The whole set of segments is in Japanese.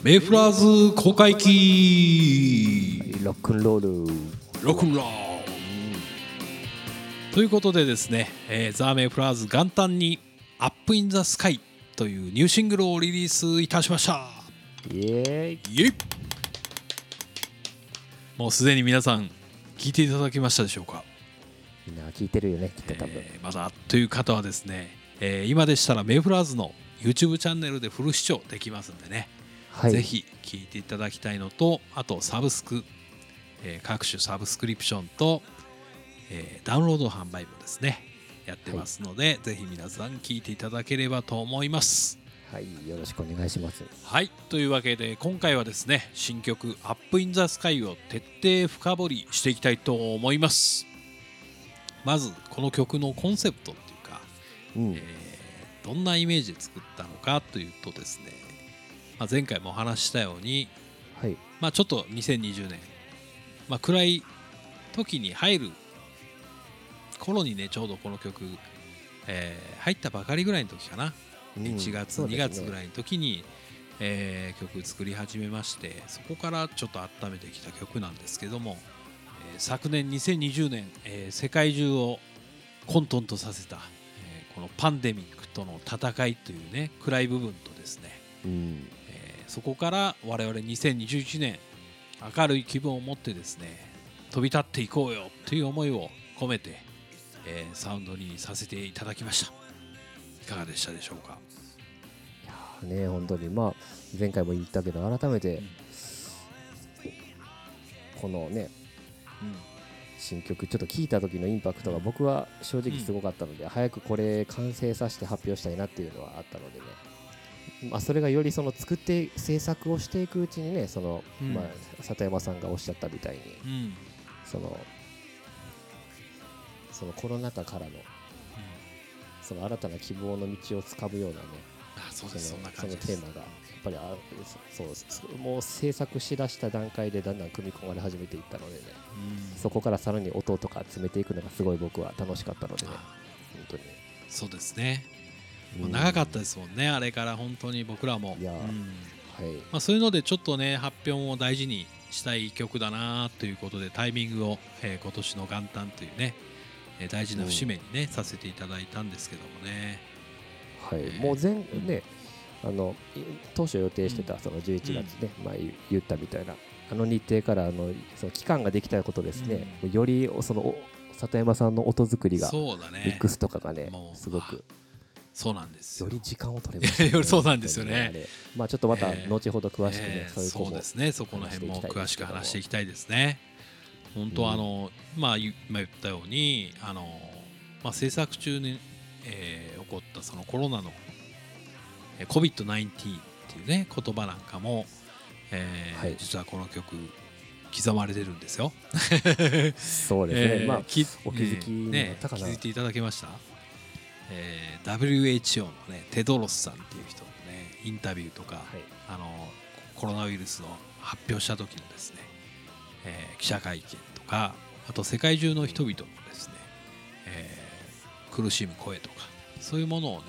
メイフラーズ公開期ロックンロール。ロックンロール。ということでですね、えーザ・メイフラーズ元旦に「アップ・イン・ザ・スカイ」というニューシングルをリリースいたしました。イエーイ。イエイ。もうすでに皆さん聞いていただきましたでしょうか？みんな聞いてるよねきっと多分、えーまだという方はですね、えー今でしたらメイフラーズの YouTube チャンネルでフル視聴できますんでね、はい。ぜひ聞いていただきたいのとあとサブスク、えー各種サブスクリプションと、えーダウンロード販売もですねやってますので、ぜひ皆さん聞いていただければと思います。はい。よろしくお願いします。はい。というわけで今回はですね新曲「アップインザスカイを徹底深掘りしていきたいと思います。まずこの曲のコンセプトっていうかうん、えーどんなイメージで作ったのかというとですね、まあ、前回もお話ししたように、はい。まあ、ちょっと2020年、まあ、暗い時に入る頃にねちょうどこの曲、えー入ったばかりぐらいの時かな、うん。1月、2ね。月ぐらいの時に、えー曲作り始めましてそこからちょっと温めてきた曲なんですけども、えー昨年2020年、えー世界中を混沌とさせた、えーこのパンデミックとの戦いというね暗い部分とですね、うん。えーそこから我々2021年明るい気分を持ってですね飛び立っていこうよという思いを込めて、えーサウンドにさせていただきました。いかがでしたでしょうか？ね本当に。まあ前回も言ったけど改めてこのね新曲ちょっと聞いた時のインパクトが僕は正直すごかったので、早くこれ完成させて発表したいなっていうのはあったのでね、まあ、それがよりその作って制作をしていくうちにねその、うん。まあ、里山さんがおっしゃったみたいにうん、うんそのそのコロナ禍からのその新たな希望の道をつかむようなねあそうそです。そんなのテーマがやっぱりあそそうそもう制作しだした段階でだんだん組み込まれ始めていったのでねうん。そこからさらに音とか詰めていくのがすごい僕は楽しかったのでねあ。本当に、そうですね、うん長かったですもんねあれから本当に僕らも。うん。はい。まあ、そういうのでちょっとね発表を大事にしたい曲だなということでタイミングを、えー今年の元旦というね、えー大事な節目にね、させていただいたんですけどもね。はい。えー。もう前ねあのい当初予定してたその11月ね、まあ、言言ったみたいなあの日程からあのその期間ができたことですね、よりそのお里山さんの音作りがそうだね。ミックスとかがねすごくそうなんですよ。より時間を取れました、よ りそうなんですよね。まあちょっとまたえー。後ほど詳しくね、えーそういうそうですね。そこの辺も詳しく話していきたいですね。本当うん。あの、まあ今言ったようにあの、まあ、制作中に、えー起こったそのコロナのえー COVID-19 っていうね言葉なんかも、えーはい。実はこの曲刻まれてるんですよ。そうですね、えーまあきお気づきになねったかな。気づいていただけました、えー WHO のねテドロスさんっていう人のねインタビューとか、はい。あのコロナウイルスの発表した時のですね、えー記者会見とかあと世界中の人々のですね、えー苦しむ声とかそういうものをね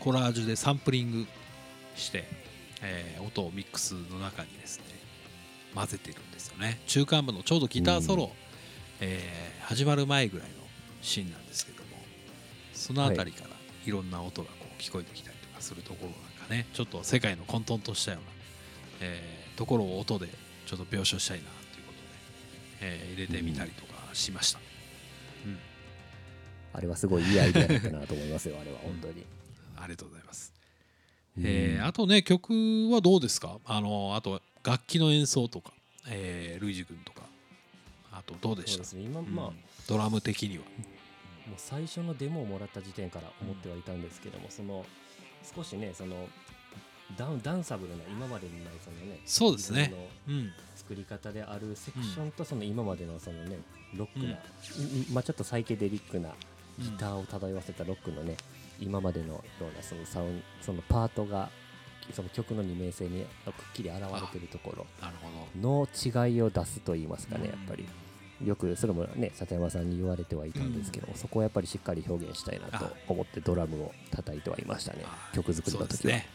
コラージュでサンプリングして、えー音をミックスの中にですね混ぜてるんですよね。中間部のちょうどギターソロ、うん。えー始まる前ぐらいのシーンなんですけど。もその辺りからいろんな音がこう聞こえてきたりとかするところなんかねちょっと世界の混沌としたような、えーところを音でちょっと描写したいなということで、えー入れてみたりとかしました、うん。あれはすごいいいアイデアだったなと思いますよ あれは本当に、ありがとうございます、えーあとね曲はどうですか？あのあと楽器の演奏とか、えー、ルイジ君とか。あとどうでした？ね今、うん。まあ。もドラム的にはう最初のデモをもらった時点から思ってはいたんですけども、その少しねそのダウンダンサブルな今までにないそのねそうですね。作り方であるセクションとその今までのそのねロックな、うん。いまあちょっとサイケデリックなギターを漂わせたロックのね今までのようなそのサウンそのパートがその曲の二面性にくっきり現れてるところの違いを出すと言いますかね、うんやっぱりよくそれもね里山さんに言われてはいたんですけども、そこをやっぱりしっかり表現したいなと思ってドラムを叩いてはいましたね曲作りの時は、ね。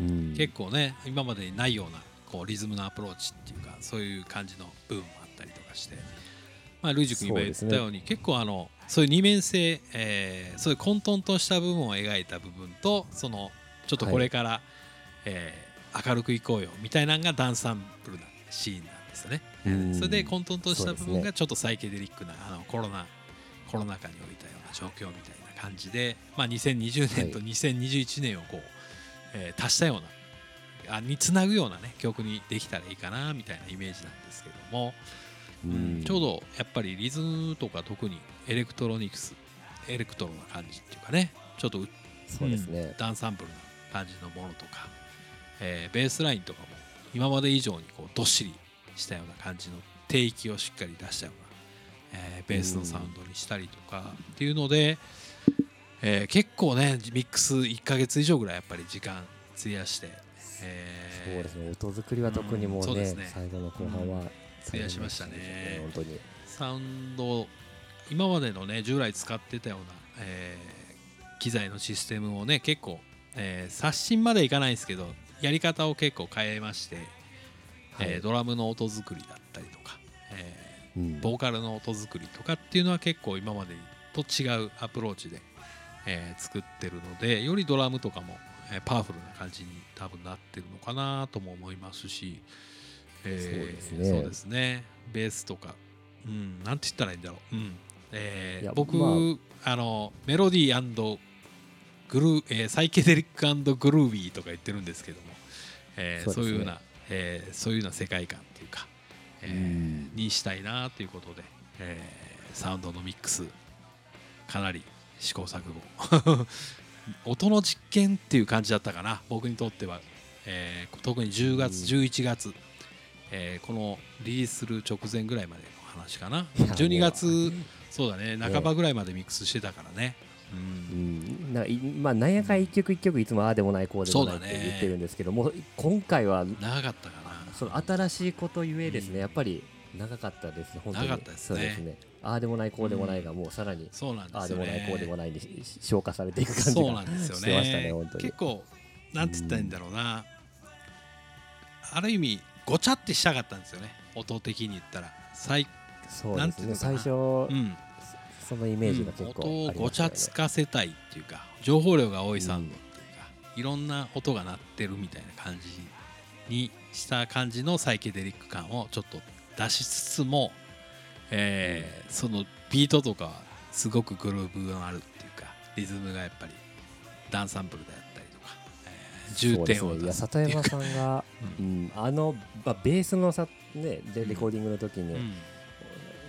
うん。うん。結構ね今までにないようなこうリズムのアプローチっていうかそういう感じの部分もあったりとかして、まあ、ルイジ君今言ったように結構あのそういう二面性、えーそういう混沌とした部分を描いた部分とそのちょっとこれから、えー明るくいこうよみたいなのがダンサンブルなシーンなんですよね。うん。それで混沌とした部分がちょっとサイケデリックなあのコロナコロナ禍においたような状況みたいな感じで、まあ、2020年と2021年をこう、えー足したようなあにつなぐような、ね、曲にできたらいいかなみたいなイメージなんですけども、うんちょうどやっぱりリズムとか特にエレクトロニクスエレクトロな感じっていうかねちょっとうそうですね。んダンサンブルな感じのものとか、えーベースラインとかも今まで以上にこうどっしりしたような感じの低域をしっかり出したような、えーベースのサウンドにしたりとかっていうので、えー結構ねミックス1ヶ月以上ぐらいやっぱり時間費やして、えーそうですね。音作りは特にもうんそううねですね。最後の後半は費やしましたね。本当に。サウンド今までのね従来使ってたような、えー機材のシステムをね結構、えー刷新までいかないんですけどやり方を結構変えまして、はい。えードラムの音作りだったりとか、えうん。ーボーカルの音作りとかっていうのは結構今までと違うアプローチで、えー作ってるのでよりドラムとかも、えーパワフルな感じに多分なってるのかなとも思いますし、えーそうですね。そうですね。ベースとか、うん、なんて言ったらいいんだろう、うん。えー僕、まあ。のメロディーグルー、えーサイケデリックグルービーとか言ってるんですけども、えーね。そうういうような、えーそういうような世界観っていうか、えーうん。にしたいなということで、えーサウンドのミックスかなり試行錯誤。音の実験っていう感じだったかな僕にとっては、えー特に10月、うん。11月、えーこのリリースする直前ぐらいまでの話かな。いや12月そうだね半ばぐらいまでミックスしてたからね、ううんんないまあなんやかん一曲一曲いつもああでもないこうでもないって言ってるんですけどもう今回は長かったかな。その新しいことゆえですね、うん。やっぱり長かったです本当に。長かったですね。そうですね。ああでもないこうでもないがもうさらに、そうなんですよね。ああでもないこうでもないにし消化されていく感じそうがなんですよしてましたねね本当に。結構なんて言ったらいいんだろうな、ある意味ごちゃってしたかったんですよね。音的に言ったら。最、そうですね。最初、うんそのイメージが結うん。構音をごちゃつかせたいっていうか情報量が多いサウンドっていうか、いろんな音が鳴ってるみたいな感じにした感じのサイケデリック感をちょっと出しつつも、えーそのビートとかはすごくグルーブがあるっていうかリズムがやっぱりダンサンプルであったりとか、えー重点を出す里山さんが、ううん、あの、まあ、ベースのさ、ね、でレコーディングの時にうん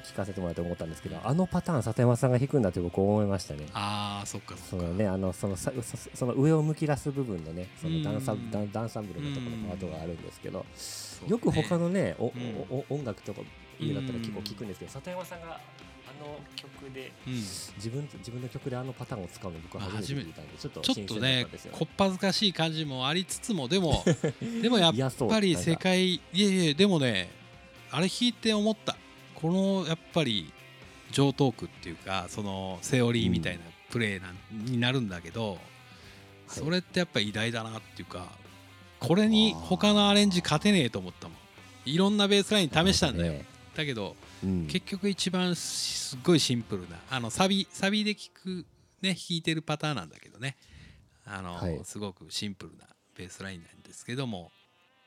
聞かせてもらって思ったんですけど、あのパターン里山さんが弾くんだって僕思いましたね。ああそっかそのね、あのそのさそその上を向き出す部分のね、そのダンサうんダンダンサンブルのところのパートがあるんですけど、よく他のね、おうんおお音楽とか家だったら結構聞くんですけど、里山さんがあの曲でうん。自分自分の曲であのパターンを使うの僕は初めて聞いたんで、ちょっとちょっとね。こっぱずかしい感じもありつつもでも でもやっぱり世界いやいやでもねあれ弾いて思ったこのやっぱり上トークっていうかそのセオリーみたいなプレーなん、になるんだけど、それってやっぱり偉大だなっていうかこれに他のアレンジ勝てねえと思ったもん。いろんなベースライン試したんだよ、ね。だけどうん。結局一番すっごいシンプルなあのサビサビで聴くね弾いてるパターンなんだけどね。あの、はい。すごくシンプルなベースラインなんですけども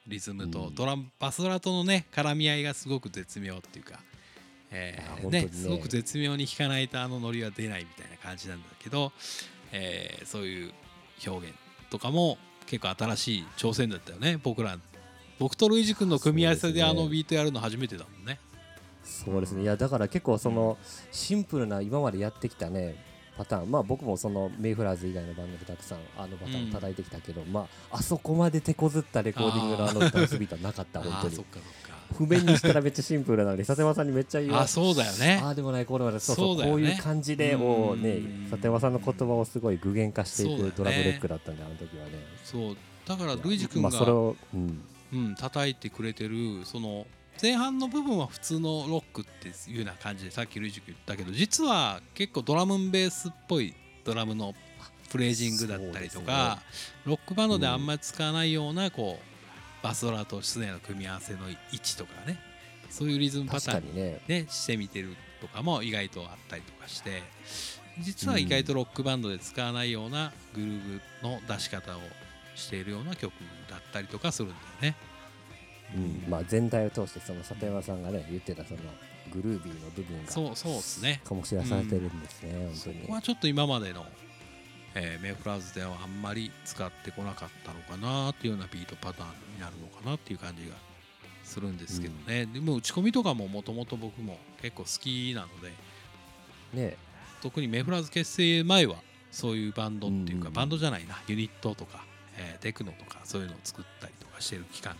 リズムとうんドラム、バスドラとのね絡み合いがすごく絶妙っていうか、えーね。ねすごく絶妙に弾かないとあのノリは出ないみたいな感じなんだけど、えーそういう表現とかも結構新しい挑戦だったよね。僕ら僕とルイジ君の組み合わせであのビートやるの初めてだもんね。そうですね。いやだから結構そのシンプルな今までやってきたねパターン。まあ僕もそのメイフラーズ以外のバンドでたくさんあのパターンを叩いてきたけど、まああそこまで手こずったレコーディングのあのダンスビートはなかった 本当に。そっかそっか譜面にしたらめっちゃシンプルなので里山さんにめっちゃ言わあそうだよね。ああでもないこうでもないそうそうね。こういう感じでをねうん。里山さんの言葉をすごい具現化していくドラムレックだったんであの時はね。そう。だからルイジ君が、まあそれをうん。うん、叩いてくれてるその前半の部分は普通のロックっていうような感じでさっきルイジ君言ったけど実は結構ドラムンベースっぽいドラムのフレージングだったりとか、ロックバンドであんまり使わないようなこうバスドラとスネアの組み合わせの位置とかね。そういうリズムパ確ターンかにね。ねしてみてるとかも意外とあったりとかして。実は意外とロックバンドで使わないようなグルーヴの出し方をしているような曲だったりとかするんだよね。うん。まあ、全体を通してその里山さんがね言ってたそのグルービーの部分がそうそうですね。醸し出されてるんですね、そ本当に。こはちょっと今までの、えーメイフラーズではあんまり使ってこなかったのかなっていうようなビートパターンになるのかなっていう感じがするんですけどね、でも打ち込みとかももともと僕も結構好きなのでね特にメイフラーズ結成前はそういうバンドっていうか、うん。バンドじゃないなユニットとか、えーテクノとかそういうのを作ったりとかしてる期間が、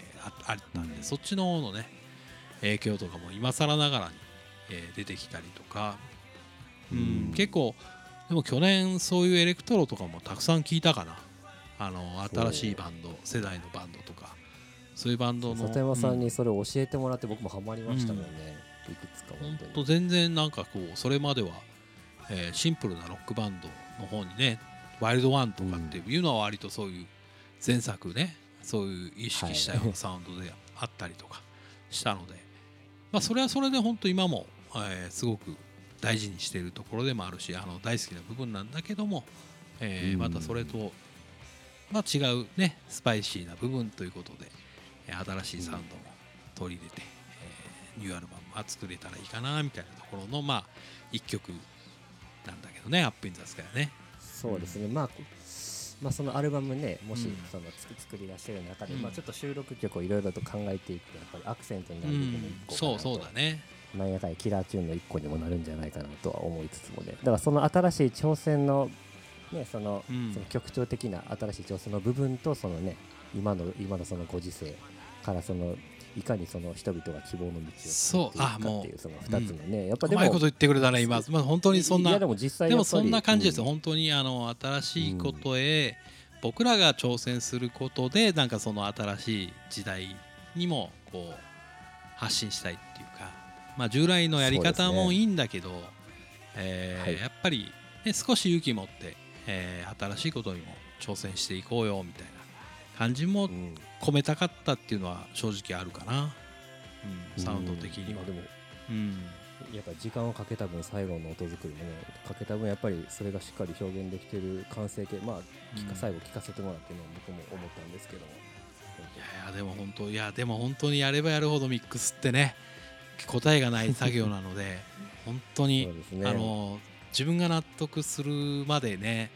えーああったんで、うんそっちの方のね影響とかも今更ながらに、えー出てきたりとか、うん。うん。結構でも去年そういうエレクトロとかもたくさん聞いたかな。あの新しいバンド世代のバンドとか。そういうバンドの里山さんうにそれを教えてもらって僕もハマりましたもんね、いくつか本全然なんかこうそれまでは、えーシンプルなロックバンドの方にねワイルドワンとかっていうのは割とそういう前作ねそういう意識したようなサウンドであったりとかしたので、まあそれはそれで本当今も、えーすごく大事にしているところでもあるしあの大好きな部分なんだけども、えーうん。またそれと、まあ、違うねスパイシーな部分ということでえー新しいサウンドも取り入れて、えーニューアルバムは作れたらいいかなみたいなところのまあ一曲なんだけどね「アップインザスカイね。そうですね、まあこまあそのアルバムねもしうん。その作作り出してる中で、うん。まあちょっと収録曲をいろいろと考えていくとやっぱりアクセントになる部分も一個かそうそうだね。なんやかんやキラーチューンの一個にもなるんじゃないかなとは思いつつもね。だからその新しい挑戦のねその,、うん。その曲調的な新しい挑戦の部分とそのね今の今のそのご時世からそのいかにその人々が希望の道をそう。あもうっていうその二つのね、やっぱでもうまいこと言ってくれたね今、まあ、本当にそんなでも実際でもそんな感じですよ、うん。本当にあの新しいことへ僕らが挑戦することでなんかその新しい時代にもこう発信したいっていうか、まあ、従来のやり方もいいんだけど、えーはい。やっぱり、ね、少し勇気持って、えー新しいことにも挑戦していこうよみたいな感じもうん。込めたかったっていうのは正直あるかな、うん、サウンド的には。今。でもうん。やっぱ時間をかけた分最後の音作りもねかけた分やっぱりそれがしっかり表現できてる完成形まあ聞かうん。最後聞かせてもらってね僕も思ったんですけども。いやいやでも本当いやでも本当にやればやるほどミックスってね答えがない作業なので 本当に、ね。あの自分が納得するまでね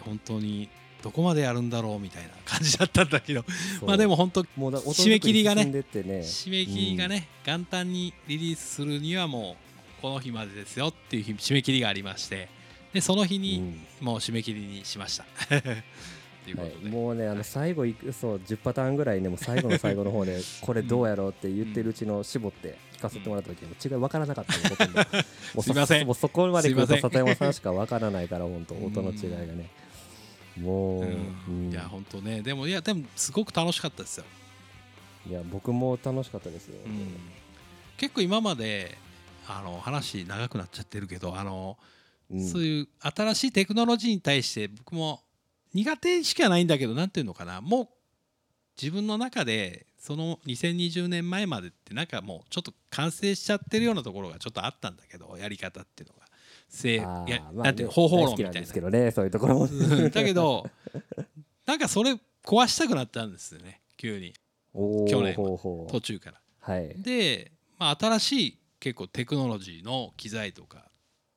本当にどこまでやるんだろうみたいな感じだったんだけどまあでも本当締め切りがね締め切りがね、元旦にリリースするにはもうこの日までですよっていう日締め切りがありましてでその日うん。にもう締め切りにしました。というこはい。とで、もうねあの最後いくそう10パターンぐらいねもう最後の最後の方でこれどうやろうって言ってるうちの絞って聞かせてもらった時も違い分からなかったのほとんどもう すいません。もうそこまで来ると里山さんしか分からないから本当音の違いがねもう、いや本当ねでもいやでもすごく楽しかったですよ。いや僕も楽しかったですよ、うん結構今まであの話長くなっちゃってるけどあの、うんそういう新しいテクノロジーに対して僕も苦手しかないんだけどなんていうのかな。もう自分の中でその2020年前までってなんかもうちょっと完成しちゃってるようなところがちょっとあったんだけどやり方っていうのが。せいやまあなんて方法論みたいな。ですけどねそういうところも。うんだけどなんかそれ壊したくなったんですよね急に。去年途中から。はい。で、まあ、新しい結構テクノロジーの機材とか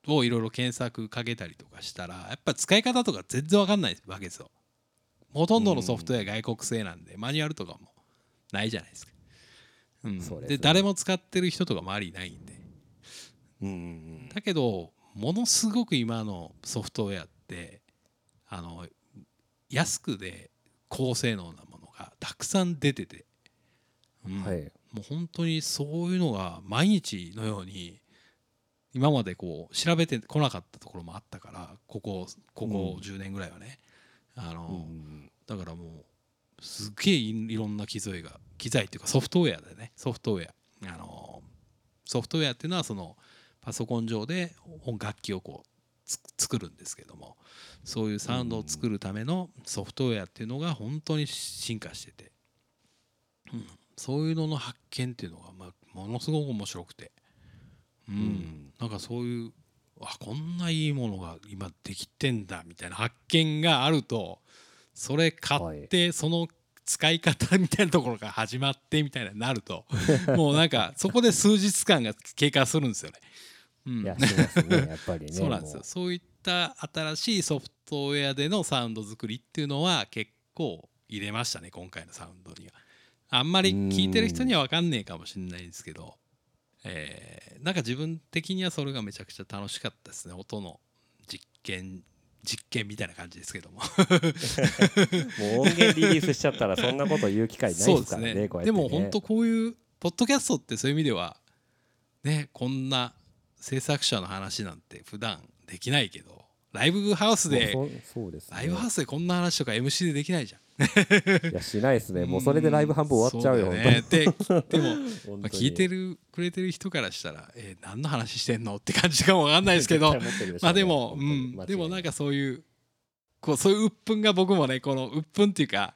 をいろいろ検索かけたりとかしたらやっぱ使い方とか全然わかんないわけですよ。ほとんどのソフトウェア外国製なんでマニュアルとかもないじゃないですか。うん、そうですね。で誰も使ってる人とか周りいないんで。うんうん。だけどものすごく今のソフトウェアってあの安くで高性能なものがたくさん出てて、うん。はい。もう本当にそういうのが毎日のように今までこう調べてこなかったところもあったからここここ10年ぐらいはね、あのうんだからもうすっげえいいろんな機材が機材っていうかソフトウェアでね。ソフトウェア。あのソフトウェアっていうのはそのパソコン上で音楽器をこうつ作るんですけどもそういうサウンドを作るためのソフトウェアっていうのが本当に進化してて、うん、そういうのの発見っていうのが、まあ、ものすごく面白くて、うん。んなんかそういうあこんないいものが今できてんだみたいな発見があるとそれ買ってその使い方みたいなところから始まってみたいななると もうなんかそこで数日間が経過するんですよね。うん。いやしますねやっぱりね そうなんですよ。そういった新しいソフトウェアでのサウンド作りっていうのは結構入れましたね今回のサウンドには。あんまり聞いてる人には分かんねえかもしれないですけど、えーなんか自分的にはそれがめちゃくちゃ楽しかったですね音の実験実験みたいな感じですけども。もう音源リリースしちゃったらそんなこと言う機会ないですからねね。でも本当こういうポッドキャストってそういう意味ではねこんな制作者の話なんて普段できないけどライブハウスでね。ライブハウスでこんな話とか MC でできないじゃん。いやしないですね。もうそれでライブ半分終わっちゃうよそ本だね。ででも、まあ、聞いてるくれてる人からしたら、えー何の話してんのって感じかもわかんないですけどね。まあでも、うん、でもなんかそういうこうそういう鬱憤が僕もねこの鬱憤っていうか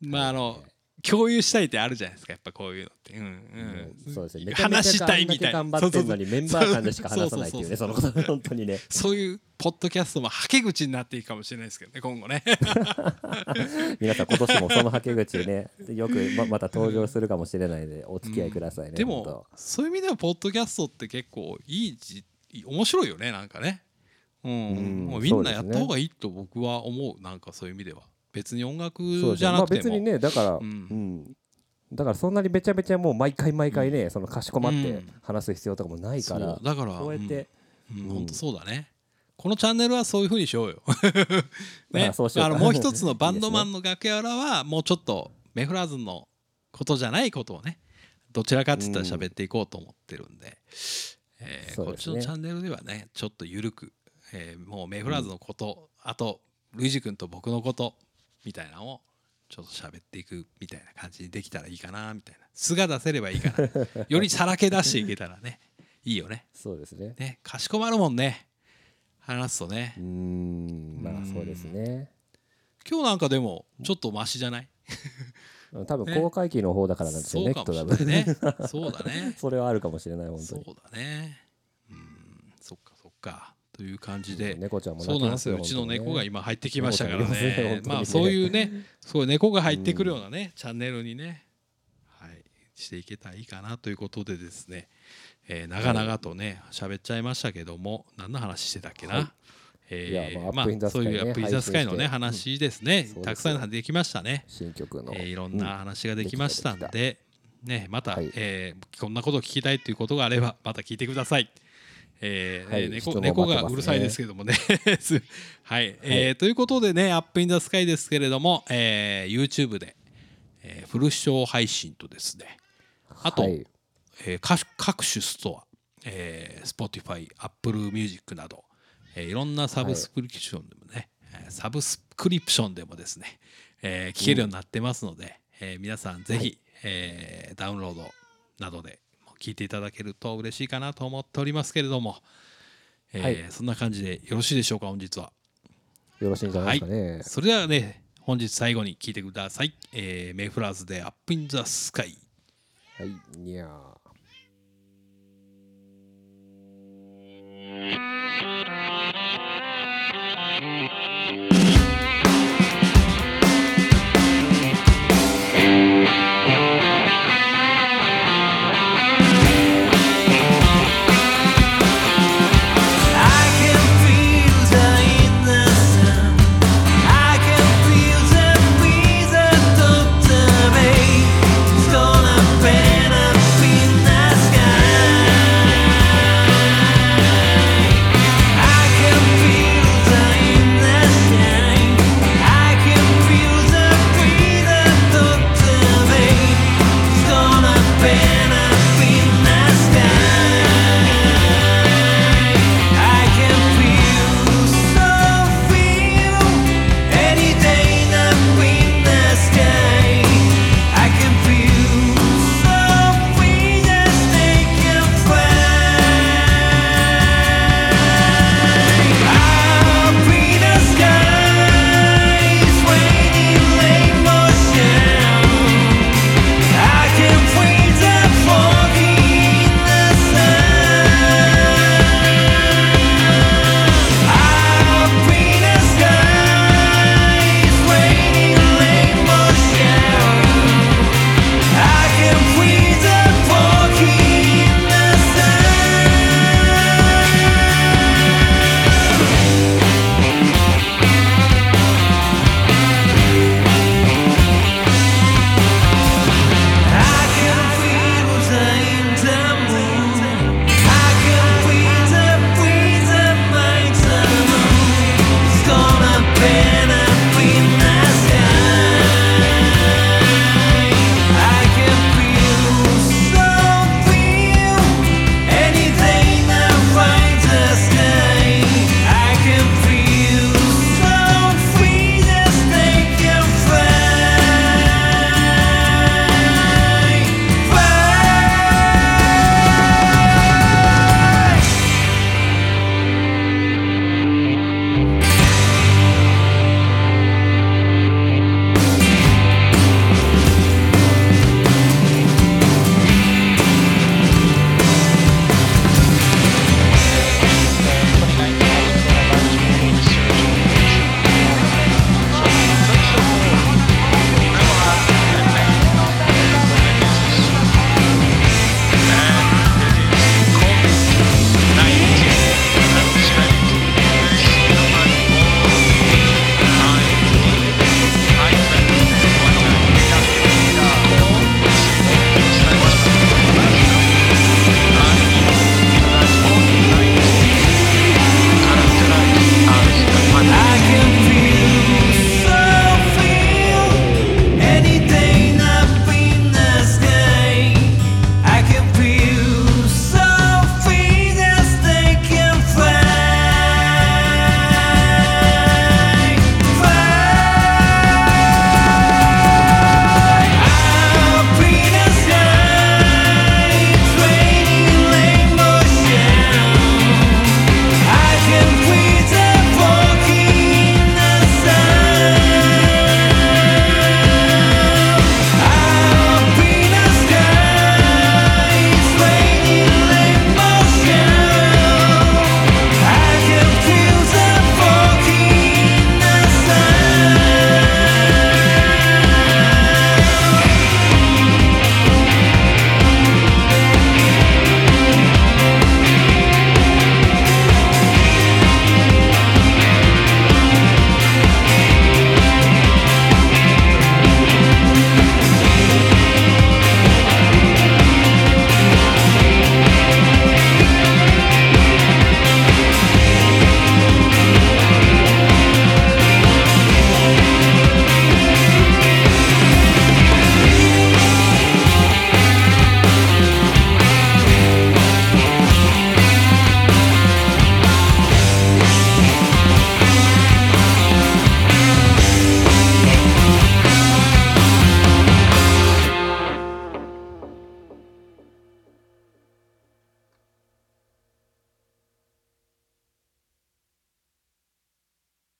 まああの共有したいってあるじゃないですかやっぱこういうのって。うんうん、そうですね。話したいみたいな。頑張ってんのにメンバー間でしか話さないっていうねそのこと本当にね。そういうポッドキャストもはけ口になっていくかもしれないですけどね今後ね。皆さん今年もそのはけ口ねよくままた登場するかもしれないのでお付き合いくださいね、で本当。もそういう意味ではポッドキャストって結構いいじ面白いよねなんかね。うん、うん。もうみんなやった方がいいと僕は思うなんかそういう意味では別に音楽じゃなくても、別にねだから、ううん。んだからそんなにめちゃめちゃもう毎回毎回ね、そのかしこまってうん。話す必要とかもないそから、う。だからこうやって、うん、うん。本当そうだね。このチャンネルはそういうふうにしようよ。ね。あのもう一つの バンドマンの楽屋裏はもうちょっとメフラーズのことじゃないことをねどちらかっつったら喋っていこうと思ってるんで、えーこっちのチャンネルではねちょっと緩く、えーもうメフラーズのこと、あとルイジ君と僕のことみたいなのをちょっと喋っていくみたいな感じにできたらいいかなみたいな。素が出せればいいかなよりさらけ出していけたらね いいよね。そうですね。ねかしこまるもんね。話すとね。うーん。まあそうですね。今日なんかでもちょっとマシじゃない？多分ね。公開期の方だからなんですよそうね。きっと多分ね。そうだね。それはあるかもしれない本当そうにだね。うん。そっかそっかという感じで。猫ちゃんもそうなんですよ。うちの猫が今入ってきましたからね。まあそういうねそういう猫が入ってくるようなねチャンネルにねはいしていけたらいいかなということでですね。えー長々とね喋っちゃいましたけども何の話してたっけはい。なえーまあそういうアップインザスカイのね話ですね。たくさんできましたね。新曲の、えーいろんな話ができましたんでね、また、はい。えーこんなことを聞きたいということがあればまた聞いてください。えーはい猫猫がうるさいですけどもね。す はい、えーということでね、 Up in the Sky ですけれども、えー YouTube で、えーフル視聴配信とですね、あと、はい。えー各各種ストア、えー Spotify、Apple Music など、えーいろんなサブスクリプションでもね、えーサブスクリプションでもですね、えー聞けるようになってますので、えー皆さんぜひ、えーダウンロードなどで聞いていただけると嬉しいかなと思っておりますけれども、えーはいそんな感じでよろしいでしょうか本日は。よろしいんじゃないですかね、それではね本日最後に聞いてください。えーメイフラーズで「アップインザスカイはい、にゃー。